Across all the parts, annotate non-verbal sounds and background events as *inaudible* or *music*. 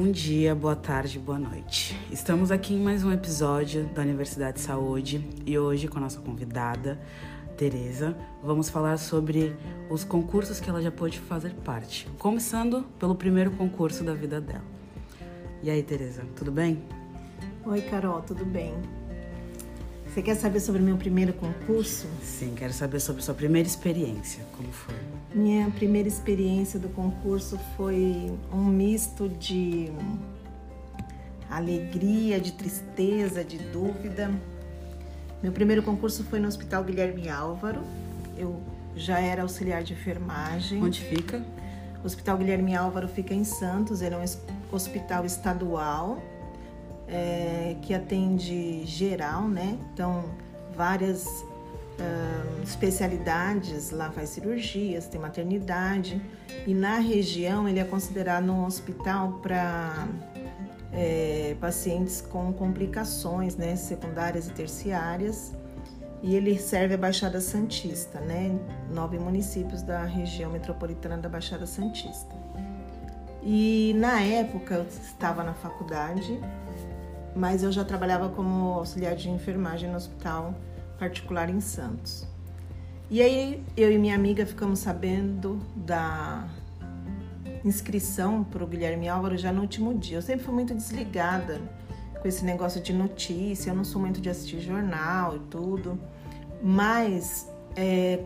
Bom dia, boa tarde, boa noite. Estamos aqui em mais um episódio da Universidade de Saúde e hoje com a nossa convidada, Tereza, vamos falar sobre os concursos que ela já pôde fazer parte, começando pelo primeiro concurso da vida dela. E aí, Tereza, tudo bem? Oi, Carol, tudo bem? Você quer saber sobre o meu primeiro concurso? Sim, quero saber sobre sua primeira experiência, como foi? Minha primeira experiência do concurso foi um misto de alegria, de tristeza, de dúvida. Meu primeiro concurso foi no Hospital Guilherme Álvaro. Eu já era auxiliar de enfermagem. Onde fica? O Hospital Guilherme Álvaro fica em Santos, ele é um hospital estadual é, que atende geral, né? Então, várias uh, especialidades, lá faz cirurgias, tem maternidade e na região ele é considerado um hospital para é, pacientes com complicações, né, secundárias e terciárias. E ele serve a Baixada Santista, né, nove municípios da região metropolitana da Baixada Santista. E na época eu estava na faculdade, mas eu já trabalhava como auxiliar de enfermagem no hospital particular em Santos. E aí eu e minha amiga ficamos sabendo da inscrição para o Guilherme Álvaro já no último dia. Eu sempre fui muito desligada com esse negócio de notícia, eu não sou muito de assistir jornal e tudo, mas é,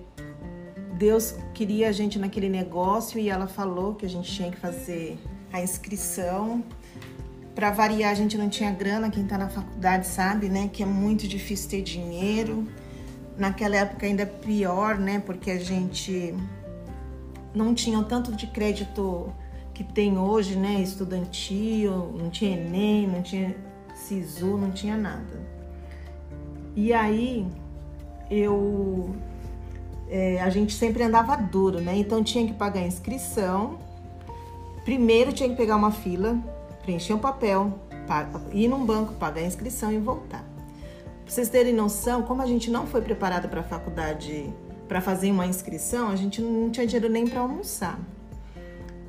Deus queria a gente naquele negócio e ela falou que a gente tinha que fazer a inscrição para variar, a gente não tinha grana, quem está na faculdade sabe, né, que é muito difícil ter dinheiro. Naquela época ainda é pior, né, porque a gente não tinha o tanto de crédito que tem hoje, né, estudantil, não tinha ENEM, não tinha SISU, não tinha nada. E aí eu é, a gente sempre andava duro, né? Então tinha que pagar a inscrição. Primeiro tinha que pegar uma fila preencher um papel, ir num banco, pagar a inscrição e voltar. Pra vocês terem noção, como a gente não foi preparada para a faculdade para fazer uma inscrição, a gente não tinha dinheiro nem para almoçar.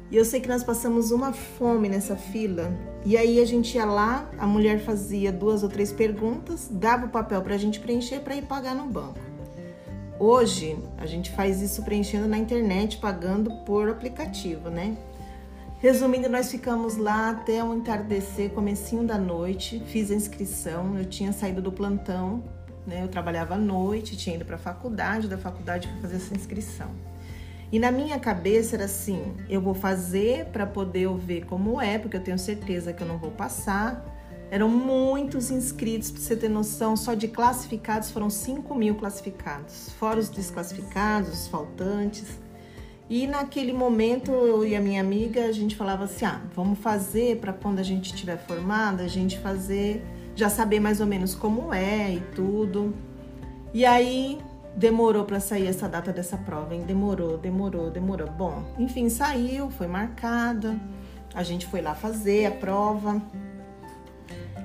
E eu sei que nós passamos uma fome nessa fila. E aí a gente ia lá, a mulher fazia duas ou três perguntas, dava o papel para a gente preencher para ir pagar no banco. Hoje a gente faz isso preenchendo na internet, pagando por aplicativo, né? Resumindo, nós ficamos lá até o entardecer, comecinho da noite, fiz a inscrição, eu tinha saído do plantão, né? Eu trabalhava à noite, tinha ido para a faculdade, da faculdade fui fazer essa inscrição. E na minha cabeça era assim, eu vou fazer para poder eu ver como é, porque eu tenho certeza que eu não vou passar. Eram muitos inscritos, para você ter noção, só de classificados foram 5 mil classificados, fora os desclassificados, os faltantes. E naquele momento, eu e a minha amiga, a gente falava assim: ah, vamos fazer para quando a gente estiver formada, a gente fazer, já saber mais ou menos como é e tudo. E aí demorou para sair essa data dessa prova, hein? Demorou, demorou, demorou. Bom, enfim, saiu, foi marcada. A gente foi lá fazer a prova.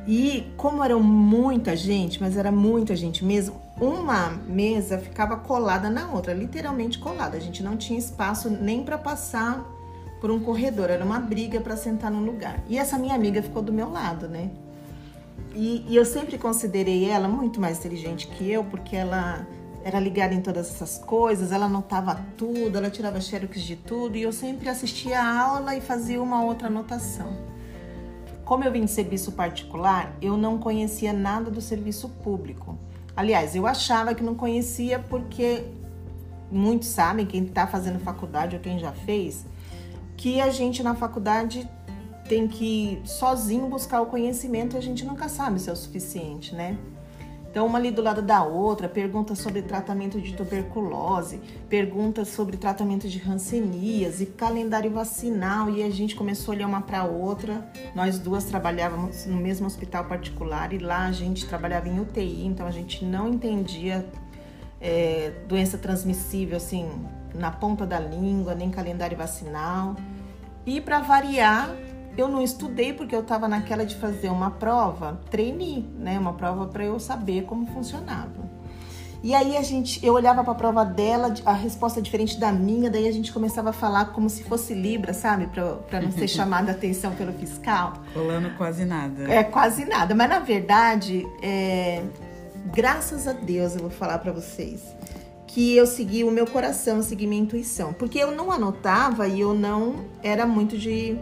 E como era muita gente, mas era muita gente mesmo, uma mesa ficava colada na outra, literalmente colada. A gente não tinha espaço nem para passar por um corredor, era uma briga para sentar no lugar. E essa minha amiga ficou do meu lado, né? E, e, eu sempre considerei ela muito mais inteligente que eu, porque ela era ligada em todas essas coisas, ela anotava tudo, ela tirava xerox de tudo, e eu sempre assistia a aula e fazia uma outra anotação. Como eu vim de serviço particular, eu não conhecia nada do serviço público. Aliás, eu achava que não conhecia porque muitos sabem, quem está fazendo faculdade ou quem já fez, que a gente na faculdade tem que sozinho buscar o conhecimento e a gente nunca sabe se é o suficiente, né? Então, uma ali do lado da outra, pergunta sobre tratamento de tuberculose, pergunta sobre tratamento de rancenias e calendário vacinal, e a gente começou a olhar uma para outra. Nós duas trabalhávamos no mesmo hospital particular e lá a gente trabalhava em UTI, então a gente não entendia é, doença transmissível assim na ponta da língua, nem calendário vacinal. E para variar, eu não estudei porque eu estava naquela de fazer uma prova, treinei, né? Uma prova para eu saber como funcionava. E aí a gente, eu olhava para a prova dela, a resposta diferente da minha, daí a gente começava a falar como se fosse Libra, sabe? Para não ser *laughs* chamada a atenção pelo fiscal. Colando quase nada. É, quase nada. Mas na verdade, é, graças a Deus, eu vou falar para vocês, que eu segui o meu coração, segui minha intuição. Porque eu não anotava e eu não era muito de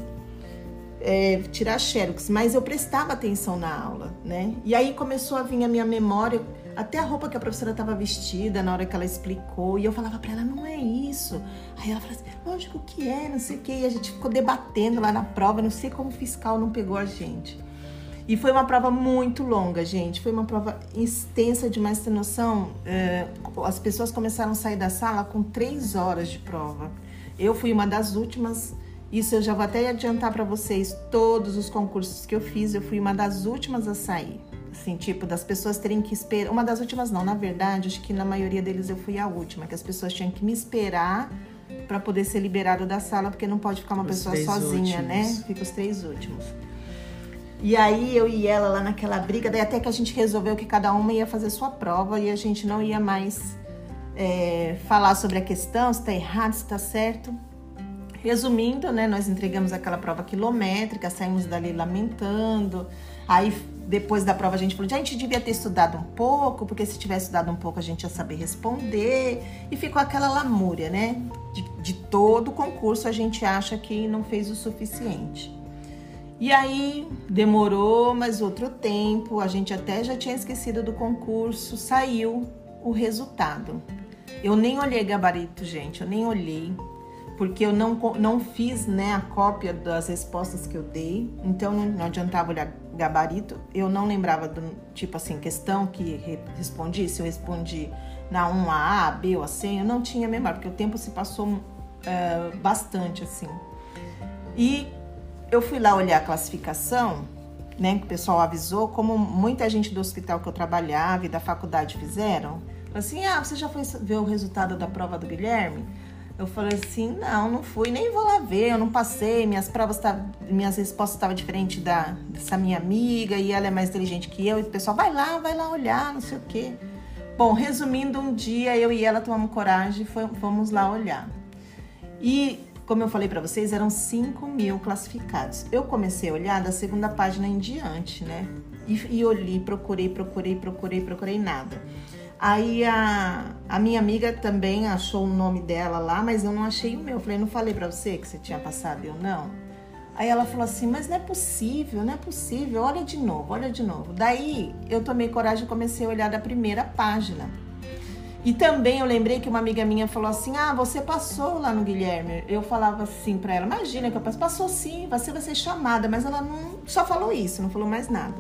é, tirar xerox, mas eu prestava atenção na aula, né? E aí começou a vir a minha memória, até a roupa que a professora estava vestida na hora que ela explicou, e eu falava para ela, não é isso. Aí ela falava assim, lógico que é, não sei o quê, e a gente ficou debatendo lá na prova, não sei como o fiscal não pegou a gente. E foi uma prova muito longa, gente. Foi uma prova extensa demais, ter noção. É, as pessoas começaram a sair da sala com três horas de prova. Eu fui uma das últimas isso eu já vou até adiantar para vocês. Todos os concursos que eu fiz, eu fui uma das últimas a sair. Assim, tipo, das pessoas terem que esperar. Uma das últimas, não, na verdade, acho que na maioria deles eu fui a última, que as pessoas tinham que me esperar para poder ser liberado da sala, porque não pode ficar uma os pessoa sozinha, né? últimos. né? Fica os três últimos. E aí eu e ela lá naquela briga, daí até que a gente resolveu que cada uma ia fazer sua prova e a gente não ia mais é, falar sobre a questão, se tá errado, se tá certo. Resumindo, né, nós entregamos aquela prova quilométrica, saímos dali lamentando. Aí depois da prova a gente falou, a gente devia ter estudado um pouco, porque se tivesse estudado um pouco a gente ia saber responder. E ficou aquela lamúria, né? De, de todo o concurso a gente acha que não fez o suficiente. E aí demorou mais outro tempo, a gente até já tinha esquecido do concurso, saiu o resultado. Eu nem olhei gabarito, gente, eu nem olhei porque eu não, não fiz né, a cópia das respostas que eu dei, então não, adiantava olhar gabarito. Eu não lembrava do tipo assim, questão que respondi, se eu respondi na 1A, A, B ou a C, eu não tinha memória, porque o tempo se passou uh, bastante assim. E eu fui lá olhar a classificação, né, que o pessoal avisou, como muita gente do hospital que eu trabalhava e da faculdade fizeram. Assim, ah, você já foi ver o resultado da prova do Guilherme? Eu falei assim, não, não fui, nem vou lá ver, eu não passei, minhas provas tavam, minhas respostas estavam diferentes da dessa minha amiga e ela é mais inteligente que eu, e o pessoal vai lá, vai lá olhar, não sei o quê. Bom, resumindo, um dia eu e ela tomamos coragem e fomos lá olhar. E, como eu falei para vocês, eram 5 mil classificados. Eu comecei a olhar da segunda página em diante, né? E, e olhei, procurei, procurei, procurei, procurei nada. Aí a, a minha amiga também achou o nome dela lá, mas eu não achei o meu. Eu falei, não falei para você que você tinha passado? Eu não. Aí ela falou assim, mas não é possível, não é possível, olha de novo, olha de novo. Daí eu tomei coragem e comecei a olhar da primeira página. E também eu lembrei que uma amiga minha falou assim: Ah, você passou lá no Guilherme. Eu falava assim para ela: Imagina que eu passou. Passou sim, você vai ser chamada. Mas ela não só falou isso, não falou mais nada.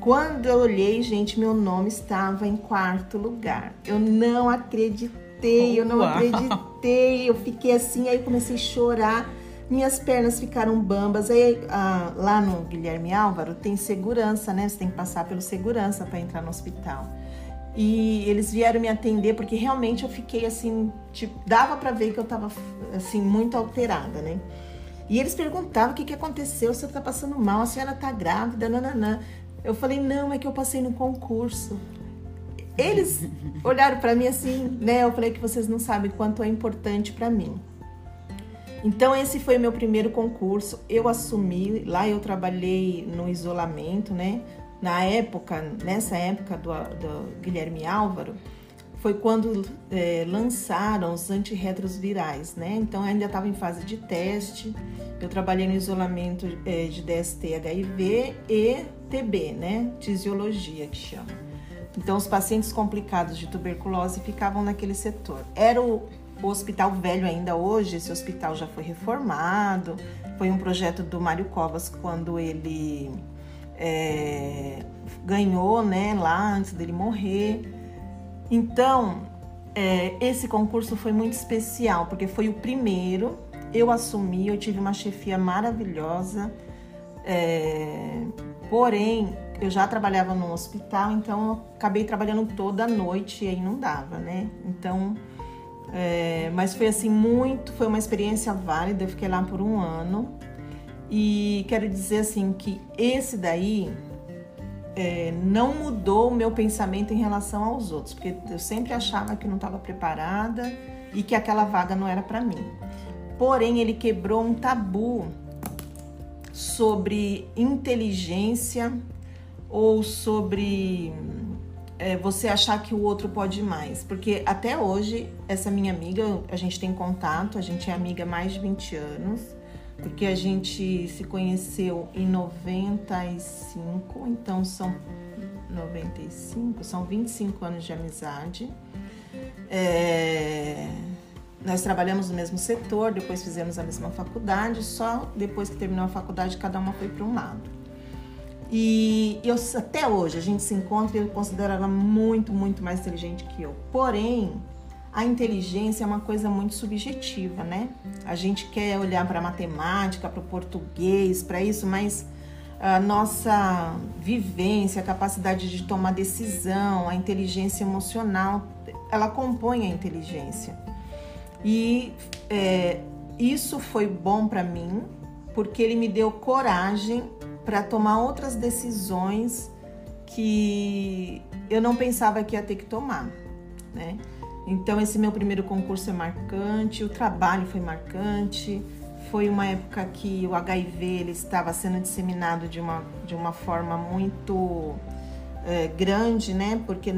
Quando eu olhei, gente, meu nome estava em quarto lugar. Eu não acreditei, eu não acreditei. Eu fiquei assim, aí comecei a chorar. Minhas pernas ficaram bambas. Aí ah, lá no Guilherme Álvaro tem segurança, né? Você tem que passar pelo segurança para entrar no hospital. E eles vieram me atender porque realmente eu fiquei assim, tipo, dava para ver que eu tava assim muito alterada, né? E eles perguntavam o que, que aconteceu, você tá passando mal, a senhora tá grávida, nananã. Eu falei, não, é que eu passei no concurso. Eles olharam para mim assim, né? Eu falei que vocês não sabem quanto é importante para mim. Então esse foi o meu primeiro concurso. Eu assumi, lá eu trabalhei no isolamento, né? Na época, nessa época do, do Guilherme Álvaro, foi quando é, lançaram os antirretrovirais, né? Então ainda estava em fase de teste. Eu trabalhei no isolamento é, de DST, HIV e TB, né? Tisiologia que chama. Então os pacientes complicados de tuberculose ficavam naquele setor. Era o, o hospital velho ainda hoje, esse hospital já foi reformado. Foi um projeto do Mário Covas quando ele é, ganhou, né? Lá antes dele morrer. Então, é, esse concurso foi muito especial, porque foi o primeiro, eu assumi, eu tive uma chefia maravilhosa, é, porém, eu já trabalhava no hospital, então acabei trabalhando toda noite e aí não dava, né? Então, é, mas foi assim muito, foi uma experiência válida, eu fiquei lá por um ano e quero dizer assim que esse daí é, não mudou o meu pensamento em relação aos outros, porque eu sempre achava que não estava preparada e que aquela vaga não era para mim. Porém, ele quebrou um tabu sobre inteligência ou sobre é, você achar que o outro pode mais. Porque até hoje, essa minha amiga, a gente tem contato, a gente é amiga há mais de 20 anos, porque a gente se conheceu em 95, então são 95, são 25 anos de amizade. É, nós trabalhamos no mesmo setor, depois fizemos a mesma faculdade, só depois que terminou a faculdade, cada uma foi para um lado. E eu, até hoje a gente se encontra e eu considero ela muito, muito mais inteligente que eu. Porém, a inteligência é uma coisa muito subjetiva, né? A gente quer olhar para a matemática, para o português, para isso, mas a nossa vivência, a capacidade de tomar decisão, a inteligência emocional, ela compõe a inteligência. E é, isso foi bom para mim, porque ele me deu coragem para tomar outras decisões que eu não pensava que ia ter que tomar, né? Então esse meu primeiro concurso é marcante, o trabalho foi marcante, foi uma época que o HIV ele estava sendo disseminado de uma, de uma forma muito é, grande, né? Porque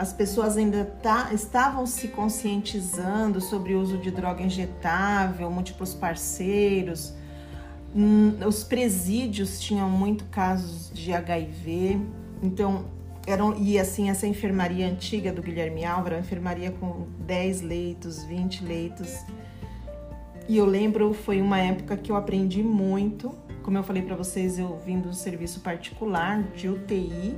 as pessoas ainda tá, estavam se conscientizando sobre o uso de droga injetável, múltiplos parceiros, Hum, os presídios tinham muito casos de HIV, então eram e assim essa enfermaria antiga do Guilherme Álvaro, uma enfermaria com 10 leitos, 20 leitos. E eu lembro foi uma época que eu aprendi muito. Como eu falei para vocês, eu vim do serviço particular de UTI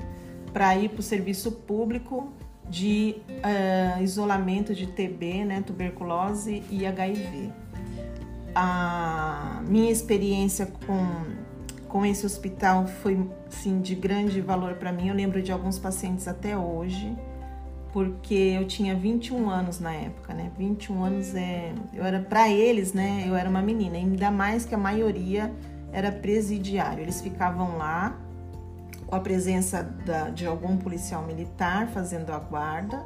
para ir para o serviço público de uh, isolamento de TB, né, tuberculose e HIV a minha experiência com, com esse hospital foi sim de grande valor para mim. Eu lembro de alguns pacientes até hoje, porque eu tinha 21 anos na época, né? 21 anos é, eu era para eles, né? Eu era uma menina, ainda mais que a maioria era presidiário. Eles ficavam lá a presença da, de algum policial militar fazendo a guarda,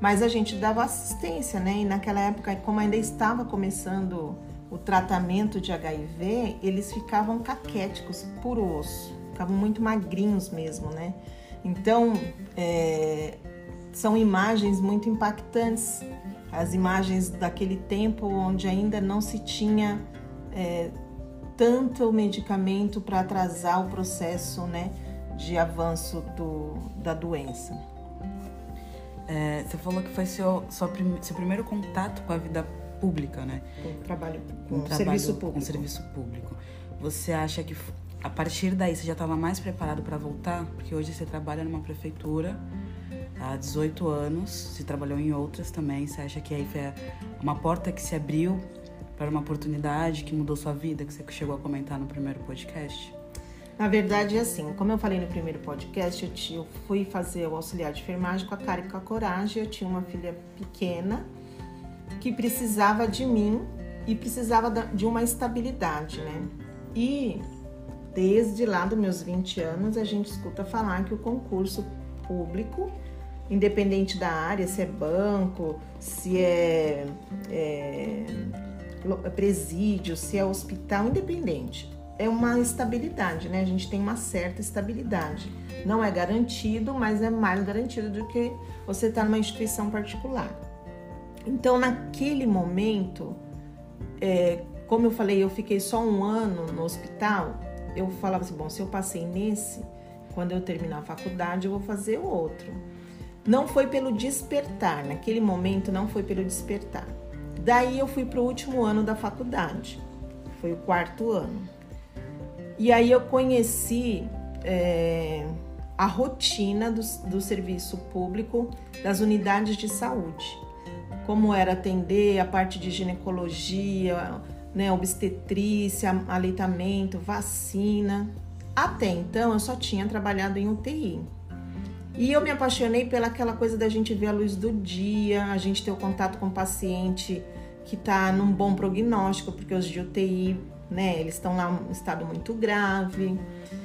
mas a gente dava assistência, né? E naquela época, como ainda estava começando o tratamento de HIV, eles ficavam caquéticos por osso, ficavam muito magrinhos mesmo, né? Então, é, são imagens muito impactantes, as imagens daquele tempo onde ainda não se tinha é, tanto medicamento para atrasar o processo, né, de avanço do, da doença. É, você falou que foi seu, seu primeiro contato com a vida pública, né? Com trabalho, com, um trabalho, serviço público. Com serviço público. Você acha que a partir daí você já estava mais preparado para voltar? Porque hoje você trabalha numa prefeitura há 18 anos, se trabalhou em outras também. Você acha que aí foi uma porta que se abriu para uma oportunidade que mudou sua vida, que você chegou a comentar no primeiro podcast? Na verdade, é assim, como eu falei no primeiro podcast, eu, eu fui fazer o auxiliar de enfermagem com a cara e com a coragem. Eu tinha uma filha pequena que precisava de mim e precisava de uma estabilidade, né? E desde lá dos meus 20 anos a gente escuta falar que o concurso público, independente da área, se é banco, se é, é presídio, se é hospital, independente, é uma estabilidade, né? A gente tem uma certa estabilidade. Não é garantido, mas é mais garantido do que você estar tá numa instituição particular. Então, naquele momento, é, como eu falei, eu fiquei só um ano no hospital. Eu falava assim: bom, se eu passei nesse, quando eu terminar a faculdade, eu vou fazer outro. Não foi pelo despertar, naquele momento não foi pelo despertar. Daí eu fui para o último ano da faculdade, foi o quarto ano. E aí eu conheci é, a rotina do, do serviço público das unidades de saúde como era atender a parte de ginecologia, né, obstetrícia, aleitamento, vacina. Até então eu só tinha trabalhado em UTI. E eu me apaixonei pelaquela coisa da gente ver a luz do dia, a gente ter o contato com o paciente que está num bom prognóstico, porque os de UTI, né, eles estão lá em um estado muito grave.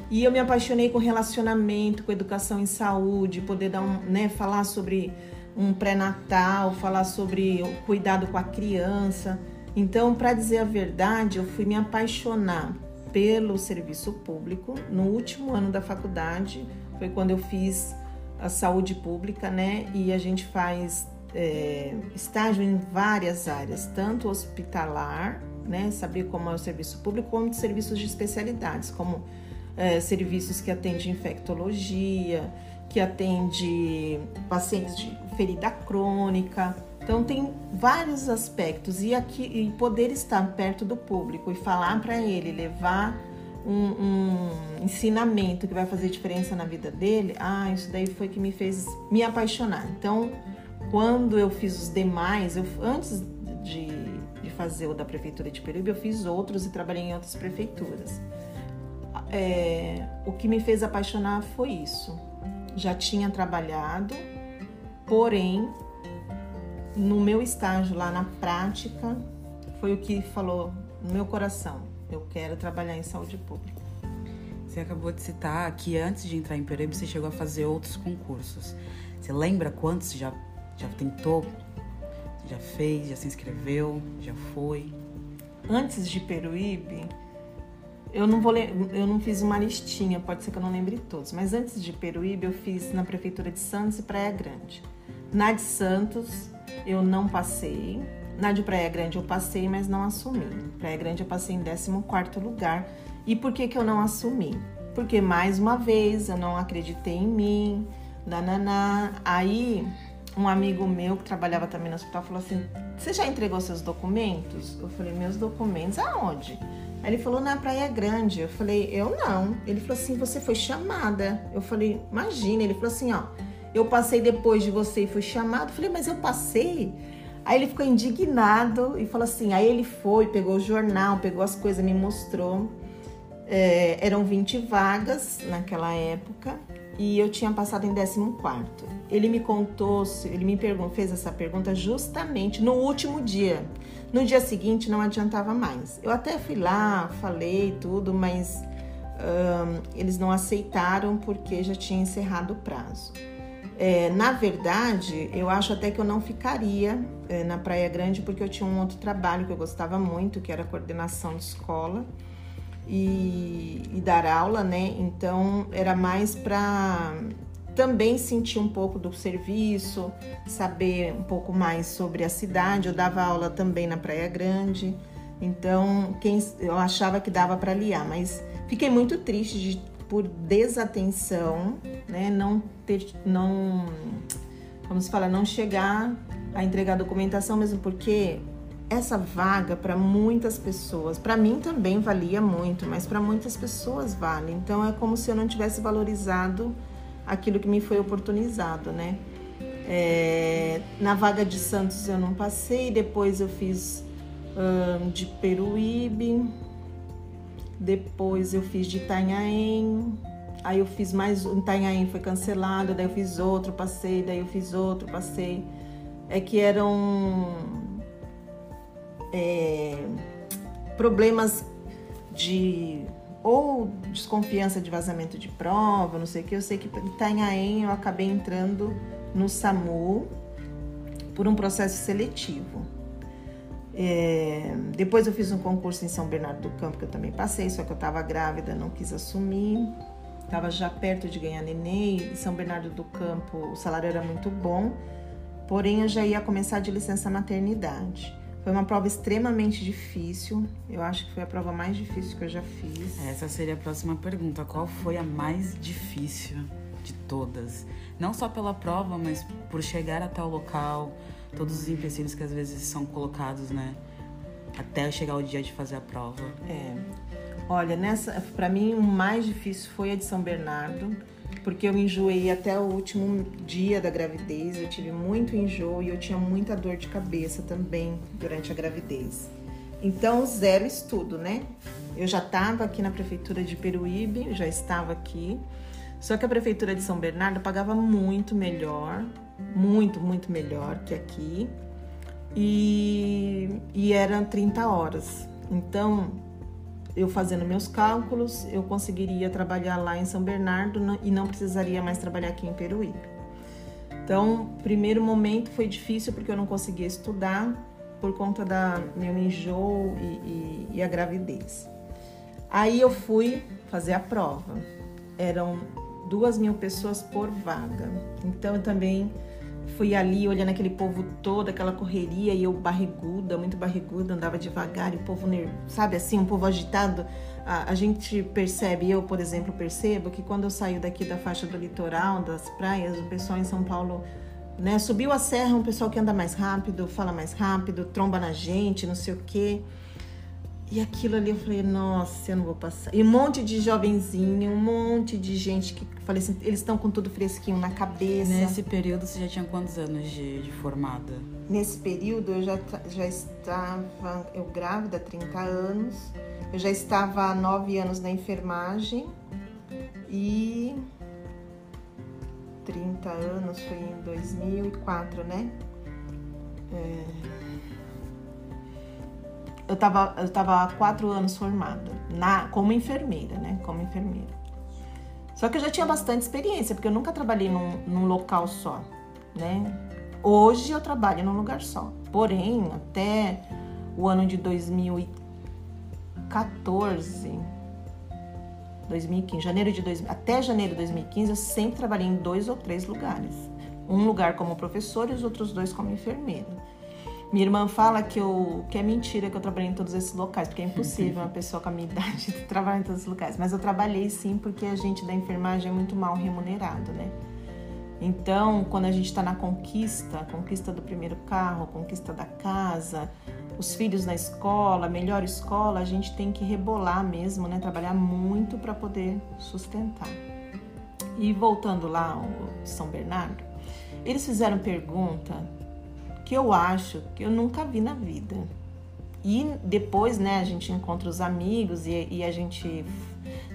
E eu me apaixonei com relacionamento, com educação em saúde, poder dar um, né, falar sobre um pré-natal, falar sobre o cuidado com a criança. Então, para dizer a verdade, eu fui me apaixonar pelo serviço público no último ano da faculdade. Foi quando eu fiz a saúde pública, né? E a gente faz é, estágio em várias áreas, tanto hospitalar, né? Saber como é o serviço público, como serviços de especialidades, como é, serviços que atendem infectologia, que atende pacientes de ferida crônica. Então tem vários aspectos e aqui e poder estar perto do público e falar para ele, levar um, um, ensinamento que vai fazer diferença na vida dele, ah, isso daí foi que me fez me apaixonar. Então, quando eu fiz os demais, eu, antes de fazer o da prefeitura de Peruíbe, eu fiz outros e trabalhei em outras prefeituras é, o que me fez apaixonar foi isso. Já tinha trabalhado, porém, no meu estágio lá na prática, foi o que falou no meu coração: eu quero trabalhar em saúde pública. Você acabou de citar que antes de entrar em Peruíbe você chegou a fazer outros concursos. Você lembra quantos já, já tentou? Já fez? Já se inscreveu? Já foi? Antes de Peruíbe, eu não vou eu não fiz uma listinha, pode ser que eu não lembre todos, mas antes de Peruíbe eu fiz na prefeitura de Santos e Praia Grande. Na de Santos eu não passei, na de Praia Grande eu passei, mas não assumi. Praia Grande eu passei em 14º lugar. E por que que eu não assumi? Porque mais uma vez eu não acreditei em mim, nananá. Aí um amigo meu que trabalhava também no hospital falou assim: "Você já entregou seus documentos?" Eu falei: "Meus documentos aonde?" Aí ele falou na Praia Grande. Eu falei, eu não. Ele falou assim, você foi chamada. Eu falei, imagina. Ele falou assim, ó, eu passei depois de você e fui chamado. Eu falei, mas eu passei. Aí ele ficou indignado e falou assim. Aí ele foi, pegou o jornal, pegou as coisas, me mostrou. É, eram 20 vagas naquela época e eu tinha passado em 14. Ele me contou, ele me fez essa pergunta justamente no último dia. No dia seguinte não adiantava mais. Eu até fui lá, falei tudo, mas um, eles não aceitaram porque já tinha encerrado o prazo. É, na verdade, eu acho até que eu não ficaria é, na Praia Grande porque eu tinha um outro trabalho que eu gostava muito, que era coordenação de escola e, e dar aula, né? Então era mais para também sentir um pouco do serviço, saber um pouco mais sobre a cidade. Eu dava aula também na Praia Grande, então quem, eu achava que dava para aliar, mas fiquei muito triste de, por desatenção, né? Não ter, não, vamos falar, não chegar a entregar a documentação mesmo porque essa vaga para muitas pessoas, para mim também valia muito, mas para muitas pessoas vale. Então é como se eu não tivesse valorizado aquilo que me foi oportunizado, né? É, na vaga de Santos eu não passei, depois eu fiz um, de Peruíbe, depois eu fiz de Itanhaém, aí eu fiz mais um, Itanhaém foi cancelado, daí eu fiz outro, passei, daí eu fiz outro, passei. É que eram é, problemas de ou desconfiança de vazamento de prova, não sei o que. Eu sei que em Itanhaém eu acabei entrando no SAMU por um processo seletivo. É, depois eu fiz um concurso em São Bernardo do Campo que eu também passei, só que eu estava grávida, não quis assumir. Estava já perto de ganhar neném. Em São Bernardo do Campo o salário era muito bom, porém eu já ia começar de licença maternidade. Foi uma prova extremamente difícil. Eu acho que foi a prova mais difícil que eu já fiz. Essa seria a próxima pergunta. Qual foi a mais difícil de todas? Não só pela prova, mas por chegar até o local, todos os empecilhos que às vezes são colocados, né? Até chegar o dia de fazer a prova. É. Olha, nessa, para mim o mais difícil foi a de São Bernardo porque eu enjoei até o último dia da gravidez, eu tive muito enjoo e eu tinha muita dor de cabeça também durante a gravidez. Então, zero estudo, né? Eu já estava aqui na prefeitura de Peruíbe, já estava aqui. Só que a prefeitura de São Bernardo pagava muito melhor, muito, muito melhor que aqui. E, e eram 30 horas. Então, eu fazendo meus cálculos, eu conseguiria trabalhar lá em São Bernardo e não precisaria mais trabalhar aqui em Peruíbe. Então, primeiro momento foi difícil porque eu não conseguia estudar por conta da meu enjoo e, e, e a gravidez. Aí eu fui fazer a prova. Eram duas mil pessoas por vaga. Então eu também fui ali olhando aquele povo todo, aquela correria, e eu barriguda, muito barriguda, andava devagar, e o povo, sabe assim, um povo agitado. A, a, gente percebe, eu, por exemplo, percebo que quando eu saio daqui da faixa do litoral, das praias, o pessoal em São Paulo, né, subiu a serra, um pessoal que anda mais rápido, fala mais rápido, tromba na gente, não sei o quê. E aquilo ali eu falei, nossa, eu não vou passar. E um monte de jovenzinho, um monte de gente que falei assim, eles estão com tudo fresquinho na cabeça. Nesse período você já tinha quantos anos de, de formada? Nesse período eu já, já estava, eu grávida, 30 anos. Eu já estava há 9 anos na enfermagem e 30 anos foi em 2004, né? É eu estava eu tava há quatro anos formada na como enfermeira, né? Como enfermeira. Só que eu já tinha bastante experiência, porque eu nunca trabalhei num, num local só, né? Hoje eu trabalho num lugar só. Porém, até o ano de 2014, 2015, janeiro de 2000, até janeiro de 2015, eu sempre trabalhei em dois ou três lugares. Um lugar como professor e os outros dois como enfermeira. Minha irmã fala que, eu, que é mentira que eu trabalhei em todos esses locais, porque é impossível uma *laughs* pessoa com a minha *laughs* idade trabalhar em todos os locais. Mas eu trabalhei sim, porque a gente da enfermagem é muito mal remunerado, né? Então, quando a gente está na conquista, conquista do primeiro carro, conquista da casa, os filhos na escola, melhor escola, a gente tem que rebolar mesmo, né? Trabalhar muito para poder sustentar. E voltando lá ao São Bernardo, eles fizeram pergunta que eu acho que eu nunca vi na vida. E depois, né, a gente encontra os amigos e, e a gente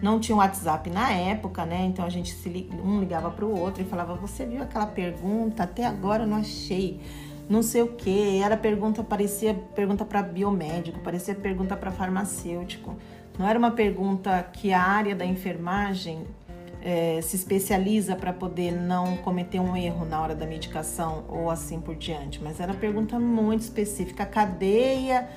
não tinha WhatsApp na época, né? Então a gente se, um ligava para o outro e falava: Você viu aquela pergunta? Até agora eu não achei. Não sei o que. Era pergunta, parecia pergunta para biomédico, parecia pergunta para farmacêutico. Não era uma pergunta que a área da enfermagem é, se especializa para poder não cometer um erro na hora da medicação ou assim por diante. Mas era pergunta muito específica. A cadeia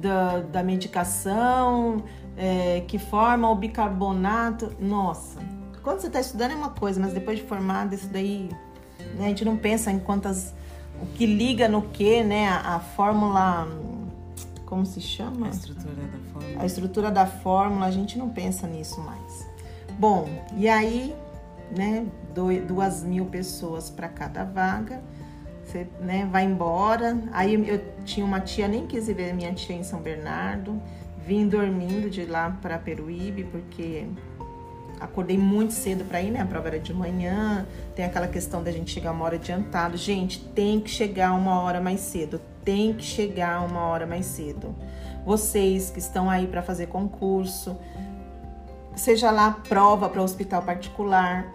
da, da medicação, é, que forma o bicarbonato. Nossa, quando você está estudando é uma coisa, mas depois de formado, isso daí né, a gente não pensa em quantas. O que liga no que, né? A, a fórmula. Como se chama? A estrutura da fórmula. A estrutura da fórmula, a gente não pensa nisso mais. Bom, e aí, né, duas mil pessoas para cada vaga, você né, vai embora. Aí eu tinha uma tia, nem quis ver minha tia em São Bernardo, vim dormindo de lá para Peruíbe, porque acordei muito cedo para ir, né? A prova era de manhã, tem aquela questão da gente chegar uma hora adiantado. Gente, tem que chegar uma hora mais cedo, tem que chegar uma hora mais cedo. Vocês que estão aí para fazer concurso, seja lá prova para hospital particular,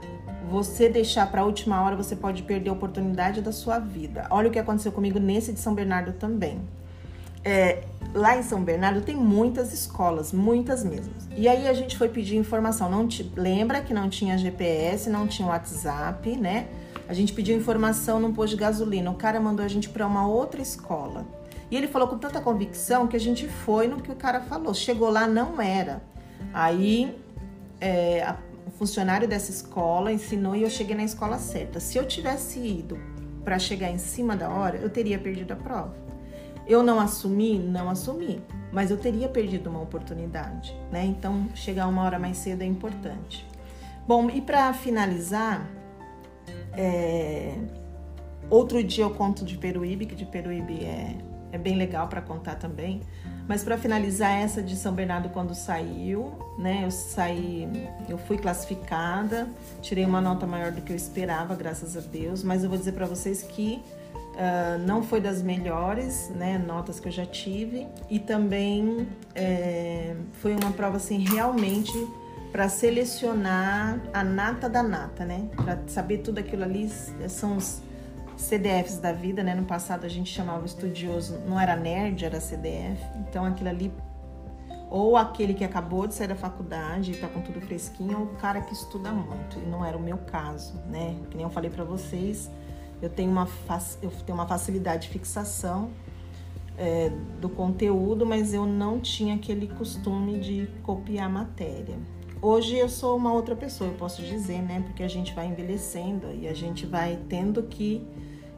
você deixar para a última hora, você pode perder a oportunidade da sua vida. Olha o que aconteceu comigo nesse de São Bernardo também. É, lá em São Bernardo tem muitas escolas, muitas mesmo. E aí a gente foi pedir informação. Não te, lembra que não tinha GPS, não tinha WhatsApp, né? A gente pediu informação num posto de gasolina. O cara mandou a gente para uma outra escola. E ele falou com tanta convicção que a gente foi no que o cara falou. Chegou lá, não era. Aí é, a, o funcionário dessa escola ensinou e eu cheguei na escola certa. Se eu tivesse ido para chegar em cima da hora, eu teria perdido a prova. Eu não assumi, não assumi, mas eu teria perdido uma oportunidade, né? Então, chegar uma hora mais cedo é importante. Bom, e para finalizar, é... outro dia eu conto de Peruíbe, que de Peruíbe é, é bem legal para contar também. Mas para finalizar essa de São Bernardo quando saiu, né? Eu saí, eu fui classificada, tirei uma nota maior do que eu esperava, graças a Deus. Mas eu vou dizer para vocês que uh, não foi das melhores, né? Notas que eu já tive e também é, foi uma prova assim realmente para selecionar a nata da nata, né? Para saber tudo aquilo ali são os CDFs da vida, né? No passado a gente chamava estudioso, não era nerd, era CDF. Então aquilo ali ou aquele que acabou de sair da faculdade e está com tudo fresquinho, ou o cara que estuda muito. E não era o meu caso, né? Que nem eu falei para vocês, eu tenho uma, eu tenho uma facilidade de fixação é, do conteúdo, mas eu não tinha aquele costume de copiar matéria. Hoje eu sou uma outra pessoa, eu posso dizer, né? Porque a gente vai envelhecendo e a gente vai tendo que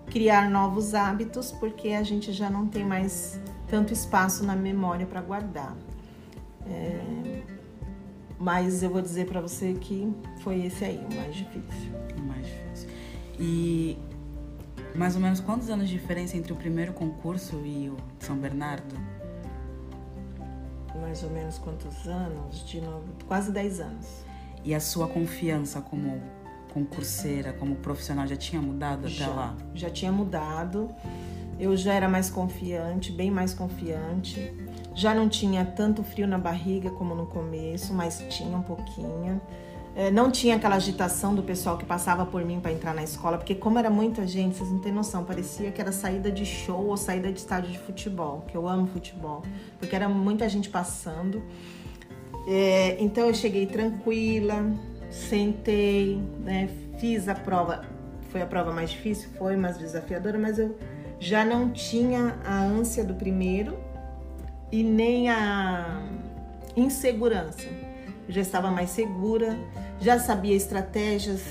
criar novos hábitos porque a gente já não tem mais tanto espaço na memória para guardar. É, mas eu vou dizer para você que foi esse aí o mais difícil. O mais difícil. E mais ou menos quantos anos de diferença entre o primeiro concurso e o São Bernardo? Mais ou menos quantos anos? De novo, quase 10 anos. E a sua confiança como concurseira, como profissional, já tinha mudado já, até lá? Já tinha mudado. Eu já era mais confiante, bem mais confiante. Já não tinha tanto frio na barriga como no começo, mas tinha um pouquinho. É, não tinha aquela agitação do pessoal que passava por mim para entrar na escola, porque como era muita gente, vocês não têm noção, parecia que era saída de show ou saída de estádio de futebol, que eu amo futebol, porque era muita gente passando. É, então eu cheguei tranquila, sentei, né, fiz a prova. Foi a prova mais difícil, foi mais desafiadora, mas eu já não tinha a ânsia do primeiro e nem a insegurança. Eu já estava mais segura, já sabia estratégias,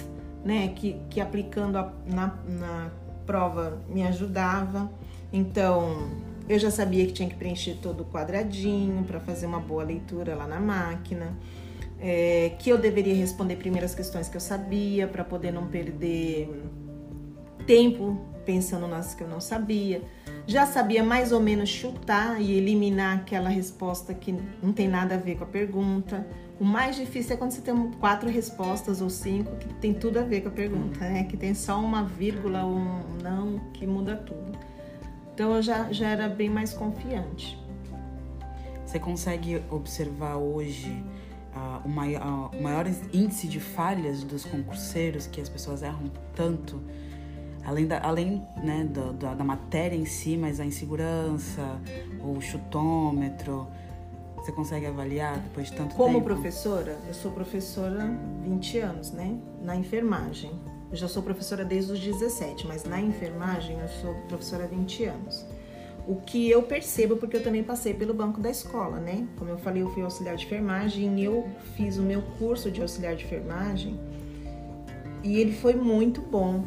né, que, que aplicando a, na, na prova me ajudava. Então, eu já sabia que tinha que preencher todo o quadradinho para fazer uma boa leitura lá na máquina é, que eu deveria responder primeiro as questões que eu sabia para poder não perder tempo pensando nas que eu não sabia. Já sabia mais ou menos chutar e eliminar aquela resposta que não tem nada a ver com a pergunta. O mais difícil é quando você tem quatro respostas ou cinco que tem tudo a ver com a pergunta, né? Que tem só uma vírgula ou um não que muda tudo. Então eu já, já era bem mais confiante. Você consegue observar hoje uh, o, maior, uh, o maior índice de falhas dos concurseiros, que as pessoas erram tanto, além da, além, né, do, da, da matéria em si, mas a insegurança, o chutômetro. Você consegue avaliar depois de tanto Como tempo? Como professora, eu sou professora 20 anos, né? Na enfermagem. Eu já sou professora desde os 17, mas na enfermagem eu sou professora há 20 anos o que eu percebo, porque eu também passei pelo banco da escola, né? Como eu falei, eu fui auxiliar de enfermagem e eu fiz o meu curso de auxiliar de enfermagem e ele foi muito bom.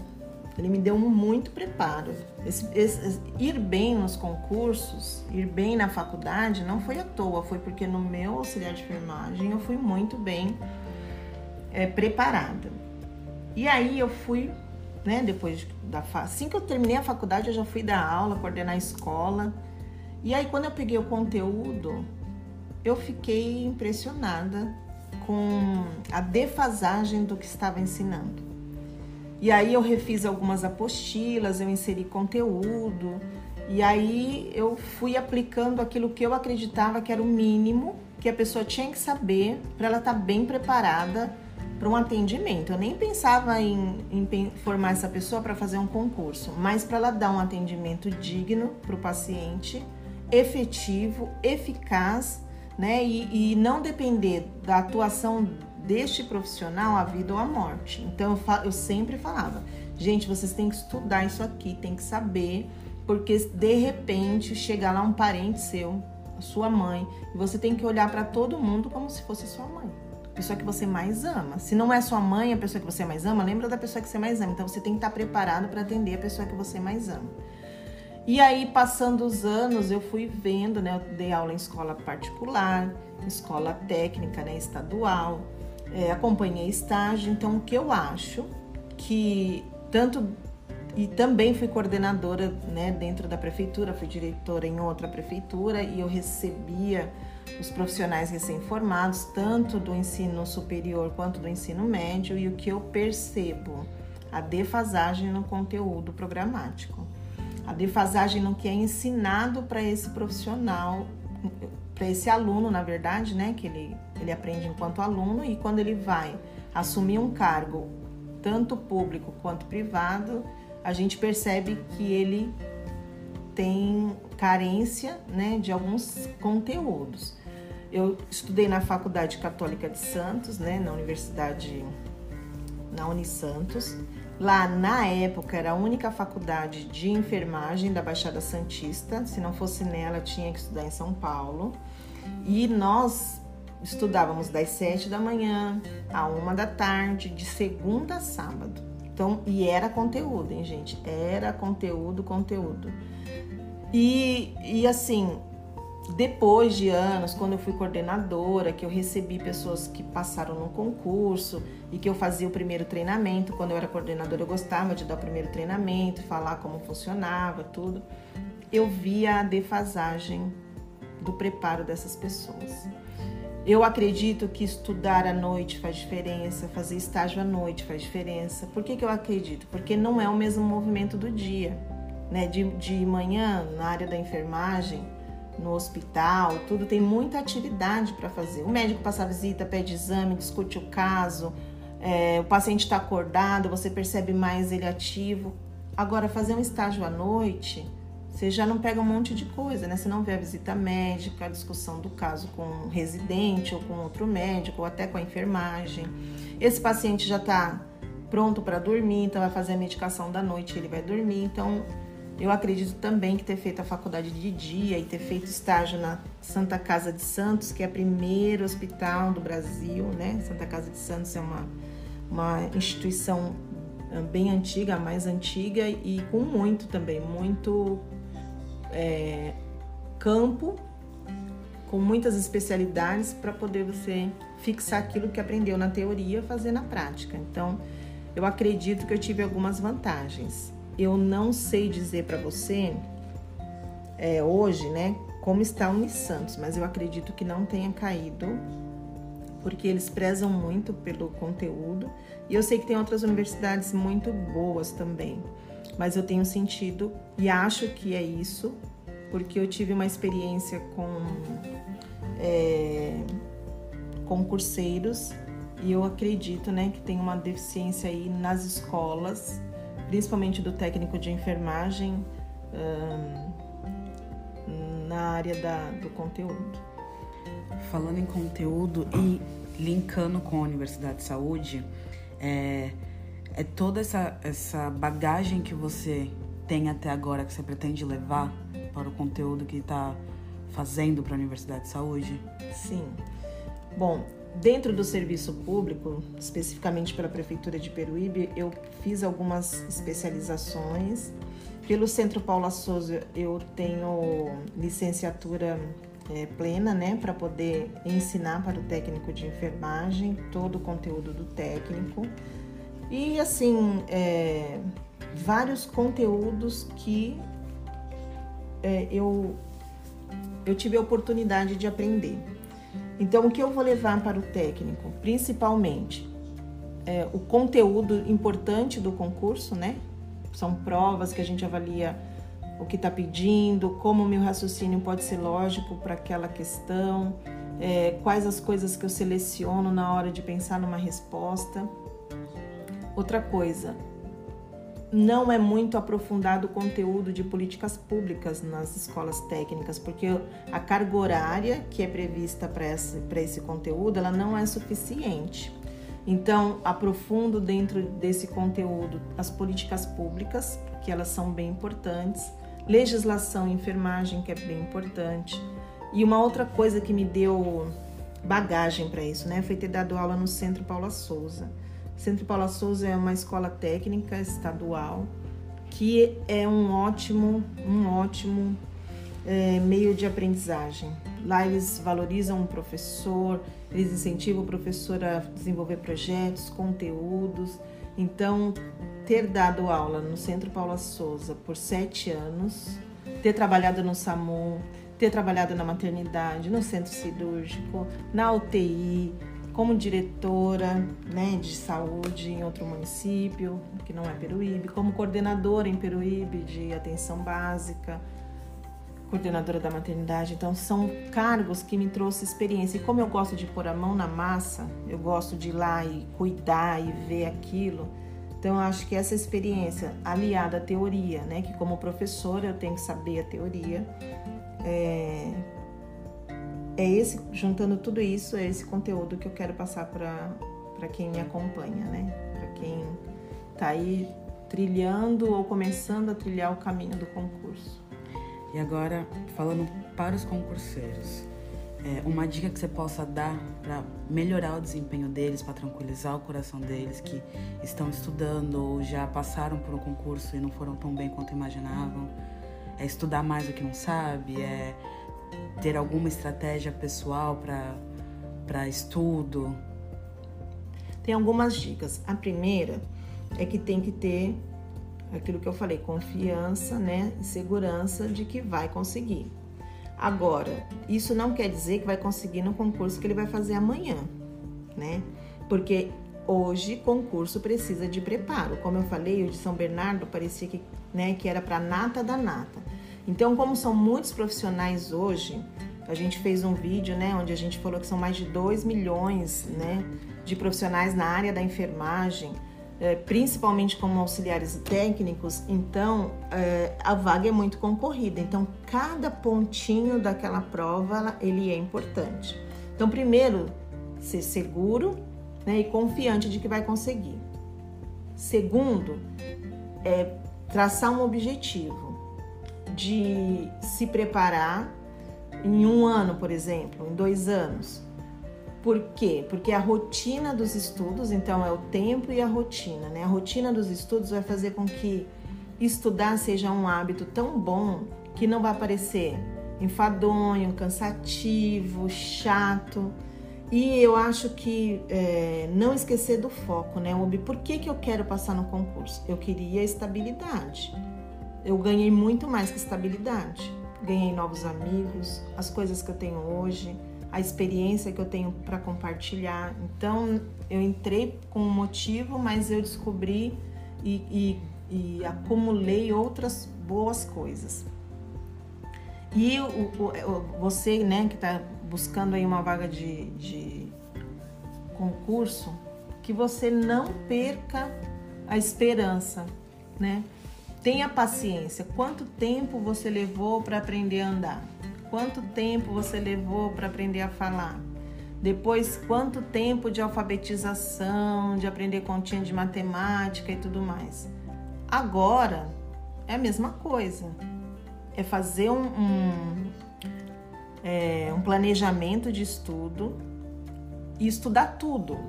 Ele me deu muito preparo. Esse, esse, ir bem nos concursos, ir bem na faculdade, não foi à toa, foi porque no meu auxiliar de enfermagem eu fui muito bem é, preparada. E aí eu fui né? Depois da assim que eu terminei a faculdade, eu já fui dar aula, coordenar a escola. E aí quando eu peguei o conteúdo, eu fiquei impressionada com a defasagem do que estava ensinando. E aí eu refiz algumas apostilas, eu inseri conteúdo, e aí eu fui aplicando aquilo que eu acreditava que era o mínimo que a pessoa tinha que saber para ela estar tá bem preparada para um atendimento. Eu nem pensava em, em formar essa pessoa para fazer um concurso, mas para ela dar um atendimento digno para o paciente, efetivo, eficaz, né? E, e, não depender da atuação deste profissional a vida ou a morte. Então eu, eu sempre falava, gente, vocês têm que estudar isso aqui, tem que saber, porque de repente chegar lá um parente seu, a sua mãe, e você tem que olhar para todo mundo como se fosse sua mãe pessoa que você mais ama. Se não é sua mãe a pessoa que você mais ama, lembra da pessoa que você mais ama. Então você tem que estar preparado para atender a pessoa que você mais ama. E aí, passando os anos, eu fui vendo, né? Eu dei aula em escola particular, escola técnica, né? Estadual, é, acompanhei estágio. Então, o que eu acho que tanto e também fui coordenadora, né? Dentro da prefeitura, fui diretora em outra prefeitura e eu recebia os profissionais recém-formados, tanto do ensino superior quanto do ensino médio, e o que eu percebo, a defasagem no conteúdo programático. A defasagem no que é ensinado para esse profissional, para esse aluno, na verdade, né, que ele, ele aprende enquanto aluno e quando ele vai assumir um cargo, tanto público quanto privado, a gente percebe que ele tem carência né, de alguns conteúdos. Eu estudei na Faculdade Católica de Santos, né, na Universidade, na Unisantos. Lá, na época, era a única faculdade de enfermagem da Baixada Santista. Se não fosse nela, tinha que estudar em São Paulo. E nós estudávamos das sete da manhã à uma da tarde, de segunda a sábado. Então, e era conteúdo, hein, gente? Era conteúdo, conteúdo. E, e assim, depois de anos, quando eu fui coordenadora, que eu recebi pessoas que passaram no concurso e que eu fazia o primeiro treinamento, quando eu era coordenadora eu gostava de dar o primeiro treinamento, falar como funcionava, tudo. Eu via a defasagem do preparo dessas pessoas. Eu acredito que estudar à noite faz diferença, fazer estágio à noite faz diferença. Por que, que eu acredito? Porque não é o mesmo movimento do dia. Né? De, de manhã, na área da enfermagem, no hospital, tudo tem muita atividade para fazer. O médico passa a visita, pede exame, discute o caso, é, o paciente está acordado, você percebe mais ele ativo. Agora, fazer um estágio à noite, você já não pega um monte de coisa, né? Você não vê a visita médica, a discussão do caso com um residente ou com outro médico, ou até com a enfermagem. Esse paciente já está pronto para dormir, então vai fazer a medicação da noite, ele vai dormir. Então, eu acredito também que ter feito a faculdade de dia e ter feito estágio na Santa Casa de Santos, que é o primeiro hospital do Brasil, né? Santa Casa de Santos é uma, uma instituição ah, bem antiga, a mais antiga e com muito também, muito é, campo, com muitas especialidades para poder você fixar aquilo que aprendeu na teoria fazer na prática. Então, eu acredito que eu tive algumas vantagens eu não sei dizer para você é, hoje, né, como está o Unisantos, mas eu acredito que não tenha caído, porque eles prezam muito pelo conteúdo. E eu sei que tem outras universidades muito boas também, mas eu tenho sentido e acho que é isso, porque eu tive uma experiência com é, concurseiros e eu acredito, né, que tem uma deficiência aí nas escolas principalmente do técnico de enfermagem na área da, do conteúdo. Falando em conteúdo e linkando com a Universidade de Saúde, é, é toda essa, essa bagagem que você tem até agora que você pretende levar para o conteúdo que está fazendo para a Universidade de Saúde? Sim. Bom, Dentro do serviço público, especificamente pela Prefeitura de Peruíbe, eu fiz algumas especializações. Pelo Centro Paula Souza, eu tenho licenciatura é, plena, né, para poder ensinar para o técnico de enfermagem todo o conteúdo do técnico. E, assim, é, vários conteúdos que é, eu, eu tive a oportunidade de aprender. Então, o que eu vou levar para o técnico? Principalmente é, o conteúdo importante do concurso, né? São provas que a gente avalia o que está pedindo, como o meu raciocínio pode ser lógico para aquela questão, é, quais as coisas que eu seleciono na hora de pensar numa resposta. Outra coisa, não é muito aprofundado o conteúdo de políticas públicas nas escolas técnicas, porque a carga horária que é prevista para esse, esse conteúdo ela não é suficiente. Então, aprofundo dentro desse conteúdo as políticas públicas, que elas são bem importantes, legislação e enfermagem, que é bem importante. E uma outra coisa que me deu bagagem para isso, né, foi ter dado aula no Centro Paula Souza. Centro Paula Souza é uma escola técnica estadual que é um ótimo, um ótimo é, meio de aprendizagem. Lá eles valorizam o professor, eles incentivam o professor a desenvolver projetos, conteúdos. Então, ter dado aula no Centro Paula Souza por sete anos, ter trabalhado no SAMU, ter trabalhado na maternidade, no centro cirúrgico, na UTI, como diretora né, de saúde em outro município, que não é Peruíbe, como coordenadora em Peruíbe de atenção básica, coordenadora da maternidade. Então, são cargos que me trouxe experiência. E como eu gosto de pôr a mão na massa, eu gosto de ir lá e cuidar e ver aquilo. Então, eu acho que essa experiência aliada à teoria, né, que como professora eu tenho que saber a teoria, é, é esse, juntando tudo isso, é esse conteúdo que eu quero passar para quem me acompanha, né? Para quem tá aí trilhando ou começando a trilhar o caminho do concurso. E agora, falando para os concurseiros, é, uma dica que você possa dar para melhorar o desempenho deles, para tranquilizar o coração deles que estão estudando ou já passaram por um concurso e não foram tão bem quanto imaginavam? É estudar mais do que não sabe? É ter alguma estratégia pessoal para estudo? Tem algumas dicas. A primeira é que tem que ter aquilo que eu falei, confiança, né, e segurança de que vai conseguir. Agora, isso não quer dizer que vai conseguir no concurso que ele vai fazer amanhã, né? Porque hoje concurso precisa de preparo. Como eu falei, o de São Bernardo parecia que, né, que era para nata da nata. Então, como são muitos profissionais hoje, a gente fez um vídeo, né, onde a gente falou que são mais de 2 milhões, né, de profissionais na área da enfermagem, é, principalmente como auxiliares técnicos, então é, a vaga é muito concorrida. Então, cada pontinho daquela prova, ele é importante. Então, primeiro, ser seguro né, e confiante de que vai conseguir. Segundo, é traçar um objetivo de se preparar em um ano, por exemplo, em dois anos. Por quê? Porque a rotina dos estudos, então é o tempo e a rotina, né? A rotina dos estudos vai fazer com que estudar seja um hábito tão bom que não vai parecer enfadonho, cansativo, chato. E eu acho que é, não esquecer do foco, né? Por que, que eu quero passar no concurso? Eu queria estabilidade eu ganhei muito mais que estabilidade. Ganhei novos amigos, as coisas que eu tenho hoje, a experiência que eu tenho para compartilhar. Então, eu entrei com um motivo, mas eu descobri e, e, e acumulei outras boas coisas. E o, o, você, né, que está buscando aí uma vaga de, de concurso, que você não perca a esperança, né? Tenha paciência. Quanto tempo você levou para aprender a andar? Quanto tempo você levou para aprender a falar? Depois, quanto tempo de alfabetização, de aprender continha de matemática e tudo mais? Agora é a mesma coisa. É fazer um, um, é, um planejamento de estudo e estudar tudo,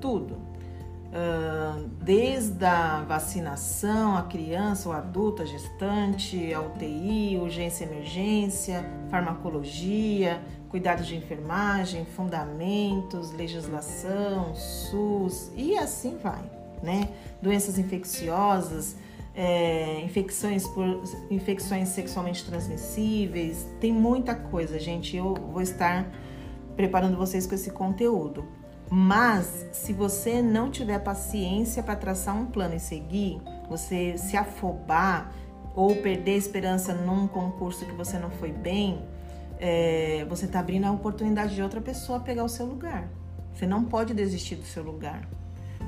tudo desde a vacinação, a criança, o adulto, a gestante, a UTI, urgência emergência, farmacologia, cuidados de enfermagem, fundamentos, legislação, SUS e assim vai, né? Doenças infecciosas, é, infecções por infecções sexualmente transmissíveis, tem muita coisa, gente. Eu vou estar preparando vocês com esse conteúdo. Mas se você não tiver paciência para traçar um plano e seguir, você se afobar ou perder esperança num concurso que você não foi bem, é, você está abrindo a oportunidade de outra pessoa pegar o seu lugar. Você não pode desistir do seu lugar.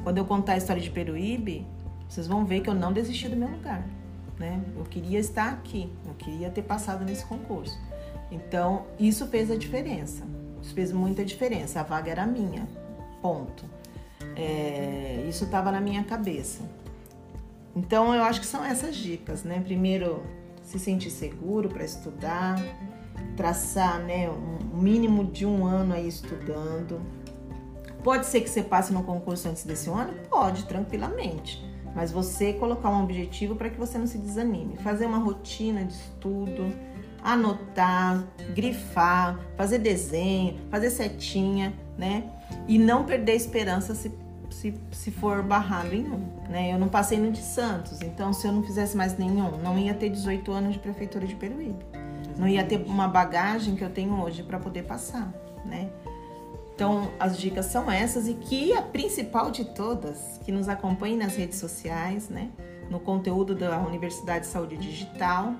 Quando eu contar a história de Peruíbe, vocês vão ver que eu não desisti do meu lugar. Né? Eu queria estar aqui, eu queria ter passado nesse concurso. Então, isso fez a diferença. Isso fez muita diferença. A vaga era minha. Ponto. É, isso estava na minha cabeça. Então eu acho que são essas dicas, né? Primeiro, se sentir seguro para estudar, traçar, né, um mínimo de um ano aí estudando. Pode ser que você passe no concurso antes desse ano? Pode, tranquilamente. Mas você colocar um objetivo para que você não se desanime. Fazer uma rotina de estudo, anotar, grifar, fazer desenho, fazer setinha, né? E não perder esperança se, se, se for barrado em um, né? Eu não passei no de Santos, então se eu não fizesse mais nenhum, não ia ter 18 anos de prefeitura de Peruíbe. Não ia ter uma bagagem que eu tenho hoje para poder passar, né? Então, as dicas são essas e que a principal de todas, que nos acompanhe nas redes sociais, né? No conteúdo da Universidade de Saúde Digital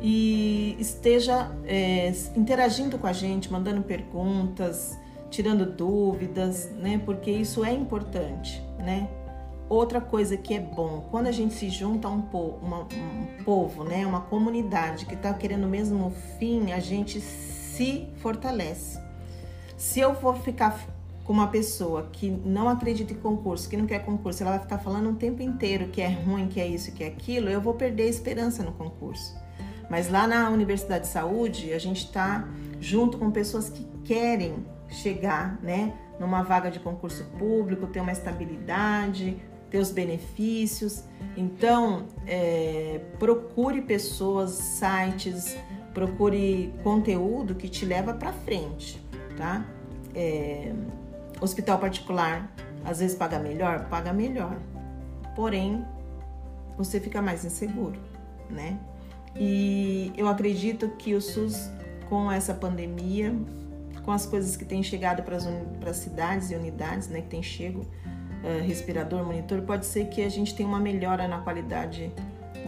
e esteja é, interagindo com a gente, mandando perguntas, tirando dúvidas, né? Porque isso é importante, né? Outra coisa que é bom, quando a gente se junta a um, uma, um povo, né? Uma comunidade que está querendo o mesmo fim, a gente se fortalece. Se eu for ficar com uma pessoa que não acredita em concurso, que não quer concurso, ela vai ficar falando o tempo inteiro que é ruim, que é isso, que é aquilo, eu vou perder a esperança no concurso. Mas lá na Universidade de Saúde, a gente está junto com pessoas que querem chegar, né, numa vaga de concurso público, ter uma estabilidade, ter os benefícios. Então, é, procure pessoas, sites, procure conteúdo que te leva para frente, tá? É, hospital particular, às vezes paga melhor, paga melhor. Porém, você fica mais inseguro, né? E eu acredito que o SUS, com essa pandemia, com as coisas que têm chegado para as cidades e unidades, né, que tem chego, uh, respirador, monitor, pode ser que a gente tenha uma melhora na qualidade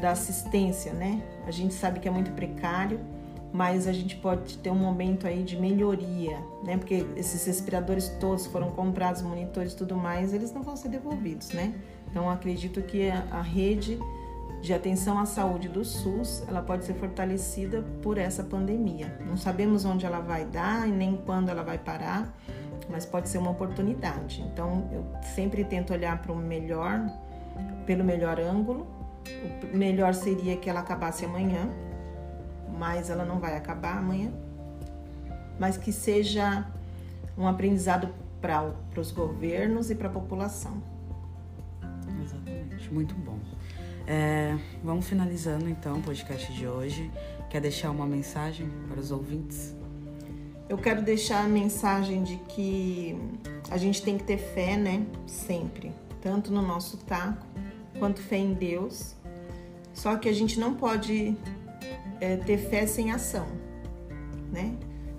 da assistência, né? A gente sabe que é muito precário, mas a gente pode ter um momento aí de melhoria, né? Porque esses respiradores todos foram comprados, monitores e tudo mais, eles não vão ser devolvidos, né? Então acredito que a, a rede de atenção à saúde do SUS, ela pode ser fortalecida por essa pandemia. Não sabemos onde ela vai dar e nem quando ela vai parar, mas pode ser uma oportunidade. Então, eu sempre tento olhar para o melhor, pelo melhor ângulo. O melhor seria que ela acabasse amanhã, mas ela não vai acabar amanhã. Mas que seja um aprendizado para os governos e para a população. Exatamente, muito bom. É, vamos finalizando então o podcast de hoje. Quer deixar uma mensagem para os ouvintes? Eu quero deixar a mensagem de que a gente tem que ter fé, né? Sempre. Tanto no nosso taco quanto fé em Deus. Só que a gente não pode é, ter fé sem ação, né?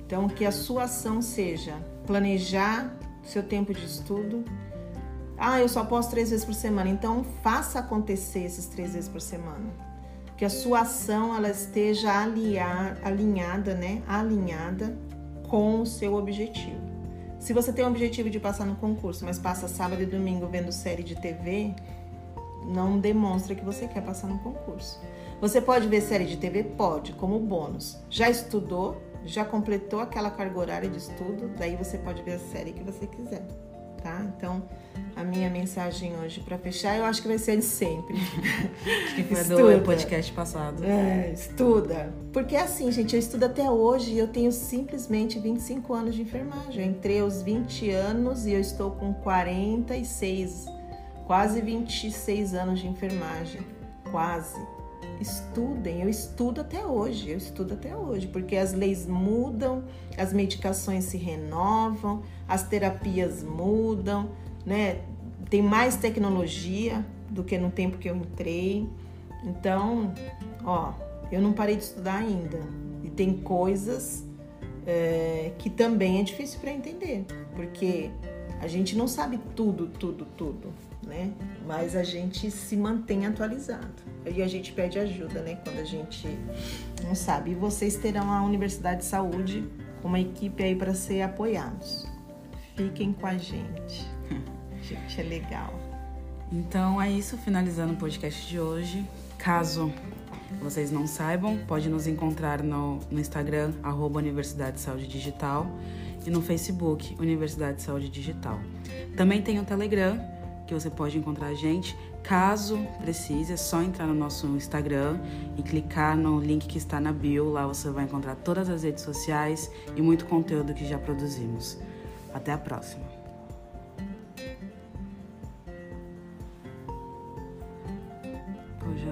Então, que a sua ação seja planejar seu tempo de estudo, ah, eu só posto três vezes por semana. Então faça acontecer esses três vezes por semana. Que a sua ação ela esteja alinhar, alinhada, né? Alinhada com o seu objetivo. Se você tem o objetivo de passar no concurso, mas passa sábado e domingo vendo série de TV, não demonstra que você quer passar no concurso. Você pode ver série de TV? Pode, como bônus. Já estudou? Já completou aquela carga horária de estudo? Daí você pode ver a série que você quiser tá? Então, a minha mensagem hoje para fechar, eu acho que vai ser de sempre. que foi do podcast passado. É, estuda. Porque é assim, gente, eu estudo até hoje e eu tenho simplesmente 25 anos de enfermagem. Eu entrei aos 20 anos e eu estou com 46, quase 26 anos de enfermagem. Quase estudem. Eu estudo até hoje, eu estudo até hoje, porque as leis mudam, as medicações se renovam, as terapias mudam, né? Tem mais tecnologia do que no tempo que eu entrei. Então, ó, eu não parei de estudar ainda. E tem coisas é, que também é difícil para entender, porque a gente não sabe tudo, tudo, tudo, né? Mas a gente se mantém atualizado. E a gente pede ajuda, né? Quando a gente não sabe. E vocês terão a Universidade de Saúde, uma equipe aí para ser apoiados. Fiquem com a gente. *laughs* gente, é legal. Então é isso, finalizando o podcast de hoje. Caso vocês não saibam, pode nos encontrar no, no Instagram, arroba Universidade de Saúde Digital, e no Facebook, Universidade de Saúde Digital. Também tem o Telegram, que você pode encontrar a gente. Caso precise, é só entrar no nosso Instagram e clicar no link que está na bio. Lá você vai encontrar todas as redes sociais e muito conteúdo que já produzimos. Até a próxima! Pô, já...